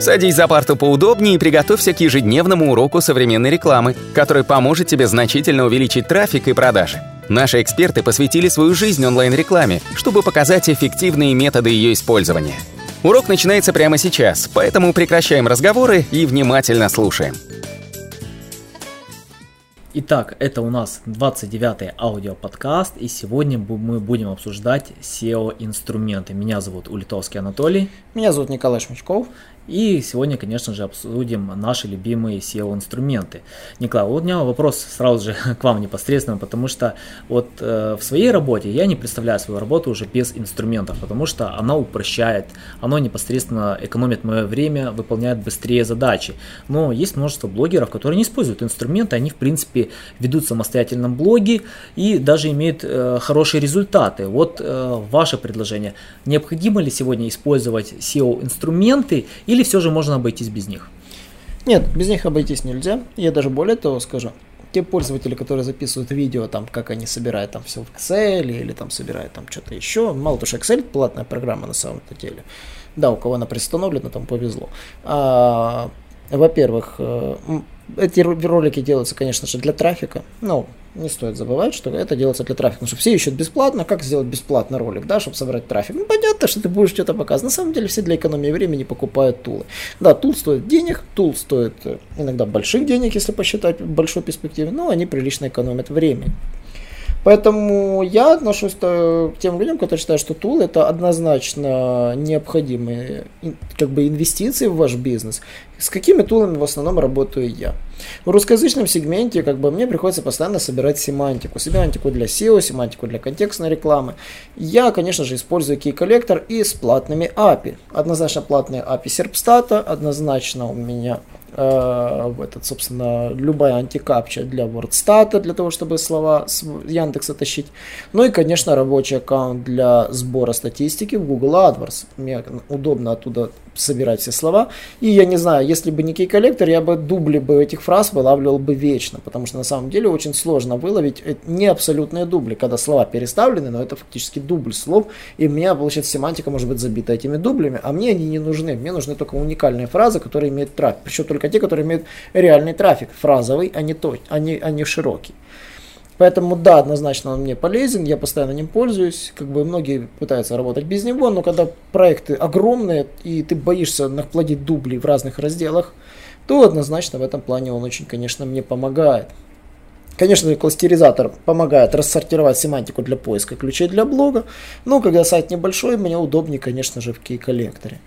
Садись за парту поудобнее и приготовься к ежедневному уроку современной рекламы, который поможет тебе значительно увеличить трафик и продажи. Наши эксперты посвятили свою жизнь онлайн-рекламе, чтобы показать эффективные методы ее использования. Урок начинается прямо сейчас, поэтому прекращаем разговоры и внимательно слушаем. Итак, это у нас 29-й аудиоподкаст, и сегодня мы будем обсуждать SEO-инструменты. Меня зовут Улитовский Анатолий. Меня зовут Николай Шмачков. И сегодня, конечно же, обсудим наши любимые SEO-инструменты. Николай, вот у меня вопрос сразу же к вам непосредственно, потому что вот э, в своей работе я не представляю свою работу уже без инструментов, потому что она упрощает, оно непосредственно экономит мое время, выполняет быстрее задачи. Но есть множество блогеров, которые не используют инструменты, они в принципе ведут самостоятельно блоги и даже имеют э, хорошие результаты. Вот э, ваше предложение, необходимо ли сегодня использовать SEO-инструменты или или все же можно обойтись без них? Нет, без них обойтись нельзя. Я даже более того скажу. Те пользователи, которые записывают видео, там, как они собирают там все в Excel или там собирают там что-то еще. Мало того, что Excel платная программа на самом-то деле. Да, у кого она пристановлена, там повезло. А, во-первых, э, эти ролики делаются, конечно же, для трафика. Ну, не стоит забывать, что это делается для трафика. Потому что все ищут бесплатно. Как сделать бесплатно ролик, да, чтобы собрать трафик? Ну, понятно, что ты будешь что-то показывать. На самом деле, все для экономии времени покупают тулы. Да, тул стоит денег, тул стоит э, иногда больших денег, если посчитать большой перспективе, но они прилично экономят время. Поэтому я отношусь к тем людям, которые считают, что тул это однозначно необходимые как бы, инвестиции в ваш бизнес. С какими тулами в основном работаю я? В русскоязычном сегменте как бы мне приходится постоянно собирать семантику. Семантику для SEO, семантику для контекстной рекламы. Я, конечно же, использую Key Collector и с платными API. Однозначно платные API Serpstat, однозначно у меня э, этот, собственно, любая антикапча для WordStat, для того, чтобы слова с Яндекса тащить. Ну и, конечно, рабочий аккаунт для сбора статистики в Google AdWords. Мне удобно оттуда собирать все слова. И я не знаю, если бы не кей коллектор, я бы дубли бы этих фраз вылавливал бы вечно, потому что на самом деле очень сложно выловить не абсолютные дубли, когда слова переставлены, но это фактически дубль слов, и у меня, получается, семантика может быть забита этими дублями, а мне они не нужны. Мне нужны только уникальные фразы, которые имеют трафик. Причем только те, которые имеют реальный трафик, фразовый, а не, то, а не, а не широкий. Поэтому да, однозначно он мне полезен, я постоянно ним пользуюсь. Как бы многие пытаются работать без него, но когда проекты огромные и ты боишься наплодить дубли в разных разделах, то однозначно в этом плане он очень, конечно, мне помогает. Конечно, кластеризатор помогает рассортировать семантику для поиска ключей для блога, но когда сайт небольшой, мне удобнее, конечно же, в кей-коллекторе.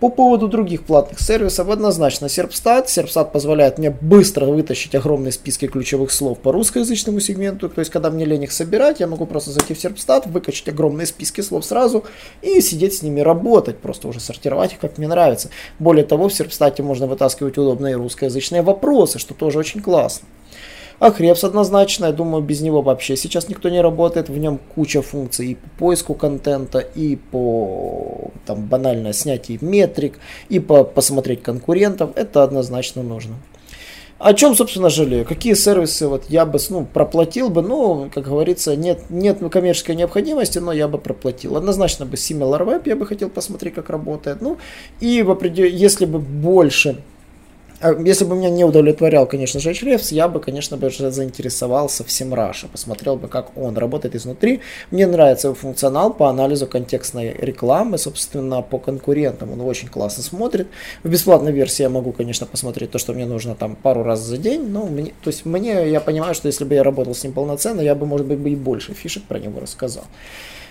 По поводу других платных сервисов, однозначно Serpstat. Serpstat позволяет мне быстро вытащить огромные списки ключевых слов по русскоязычному сегменту. То есть, когда мне лень их собирать, я могу просто зайти в Serpstat, выкачать огромные списки слов сразу и сидеть с ними работать, просто уже сортировать их, как мне нравится. Более того, в Serpstat можно вытаскивать удобные русскоязычные вопросы, что тоже очень классно. А Хребс однозначно, я думаю, без него вообще сейчас никто не работает. В нем куча функций и по поиску контента, и по там, банально снятию метрик, и по посмотреть конкурентов. Это однозначно нужно. О чем, собственно, жалею? Какие сервисы вот я бы ну, проплатил бы? Ну, как говорится, нет, нет коммерческой необходимости, но я бы проплатил. Однозначно бы SimilarWeb я бы хотел посмотреть, как работает. Ну, и в определ... если бы больше если бы меня не удовлетворял, конечно же, Hrefs, я бы, конечно, бы заинтересовался всем Раша, посмотрел бы, как он работает изнутри. Мне нравится его функционал по анализу контекстной рекламы, собственно, по конкурентам. Он очень классно смотрит. В бесплатной версии я могу, конечно, посмотреть то, что мне нужно там пару раз за день. Но мне, то есть мне, я понимаю, что если бы я работал с ним полноценно, я бы, может быть, и больше фишек про него рассказал.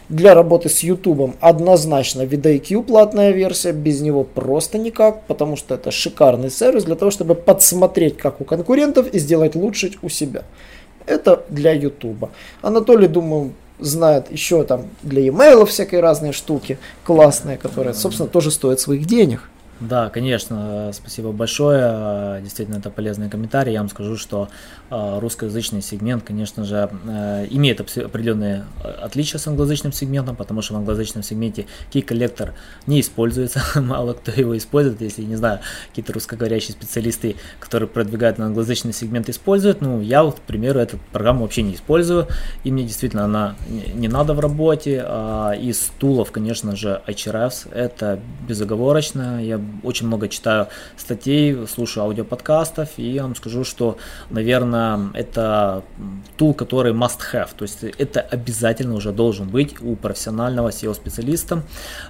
Для работы с YouTube однозначно VidIQ платная версия, без него просто никак, потому что это шикарный сервис для того, чтобы подсмотреть, как у конкурентов и сделать лучше у себя. Это для YouTube. Анатолий, думаю, знает еще там для e-mail всякие разные штуки классные, которые, собственно, тоже стоят своих денег. Да, конечно, спасибо большое. Действительно, это полезный комментарий. Я вам скажу, что а, русскоязычный сегмент, конечно же, э, имеет определенные э, отличия с англоязычным сегментом, потому что в англоязычном сегменте key коллектор не используется, мало кто его использует, если, не знаю, какие-то русскоговорящие специалисты, которые продвигают на англоязычный сегмент, используют. Ну, я, вот, к примеру, эту программу вообще не использую, и мне действительно она не надо в работе. А из тулов, конечно же, HRFs, это безоговорочно, я очень много читаю статей, слушаю аудиоподкастов, и я вам скажу, что, наверное, это тул, который must have, то есть это обязательно уже должен быть у профессионального SEO-специалиста.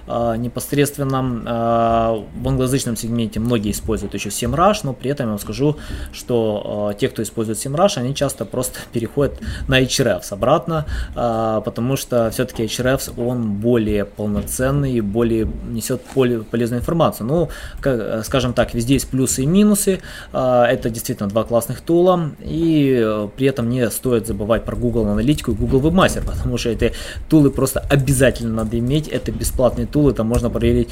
А, непосредственно а, в англоязычном сегменте многие используют еще SEMrush, но при этом я вам скажу, что а, те, кто использует SEMrush, они часто просто переходят на Ahrefs обратно, потому что все-таки Ahrefs, он более полноценный, более несет полезную информацию. Ну, как, скажем так, везде есть плюсы и минусы, это действительно два классных тула, и э, при этом не стоит забывать про Google аналитику и Google Webmaster, потому что эти тулы просто обязательно надо иметь, это бесплатные тулы, там можно проверить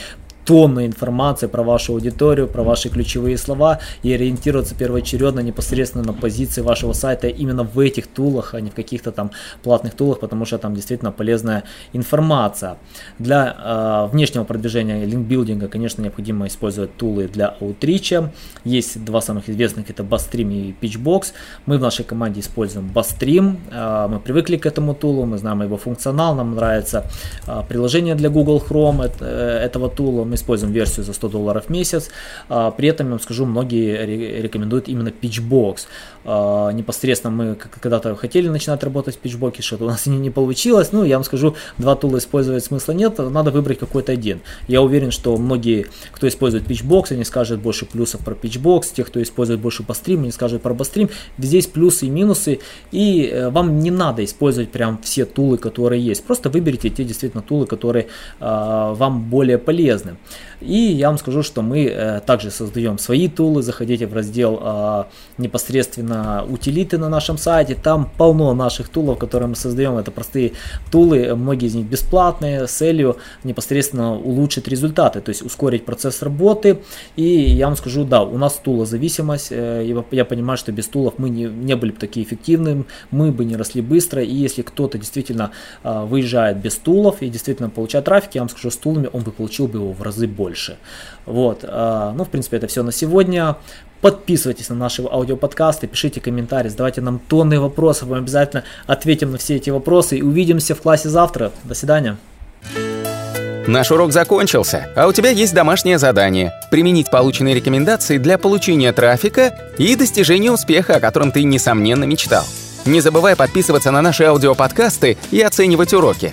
тонны информации про вашу аудиторию, про ваши ключевые слова и ориентироваться первоочередно непосредственно на позиции вашего сайта именно в этих тулах, а не в каких-то там платных тулах, потому что там действительно полезная информация. Для э, внешнего продвижения линкбилдинга, конечно, необходимо использовать тулы для аутрича. Есть два самых известных, это Bustream и Pitchbox. Мы в нашей команде используем Bustream. Э, мы привыкли к этому тулу, мы знаем его функционал, нам нравится э, приложение для Google Chrome это, э, этого тула. Мы используем версию за 100 долларов в месяц. А, при этом, я вам скажу, многие рекомендуют именно Pitchbox. А, непосредственно мы когда-то хотели начинать работать в Pitchbox, что-то у нас не, получилось. Ну, я вам скажу, два тула использовать смысла нет, надо выбрать какой-то один. Я уверен, что многие, кто использует Pitchbox, они скажут больше плюсов про Pitchbox, те, кто использует больше Bustream, они скажут про Bustream. Здесь плюсы и минусы, и э, вам не надо использовать прям все тулы, которые есть. Просто выберите те действительно тулы, которые э, вам более полезны. И я вам скажу, что мы э, также создаем свои тулы, заходите в раздел э, непосредственно утилиты на нашем сайте, там полно наших тулов, которые мы создаем, это простые тулы, многие из них бесплатные, с целью непосредственно улучшить результаты, то есть ускорить процесс работы. И я вам скажу, да, у нас тулозависимость, э, я понимаю, что без тулов мы не, не были бы такие эффективными, мы бы не росли быстро, и если кто-то действительно э, выезжает без тулов и действительно получает трафик, я вам скажу, с тулами он бы получил бы его в разы больше больше. Вот, а, ну, в принципе, это все на сегодня. Подписывайтесь на наши аудиоподкасты, пишите комментарии, задавайте нам тонны вопросов, мы обязательно ответим на все эти вопросы и увидимся в классе завтра. До свидания. Наш урок закончился, а у тебя есть домашнее задание – применить полученные рекомендации для получения трафика и достижения успеха, о котором ты, несомненно, мечтал. Не забывай подписываться на наши аудиоподкасты и оценивать уроки.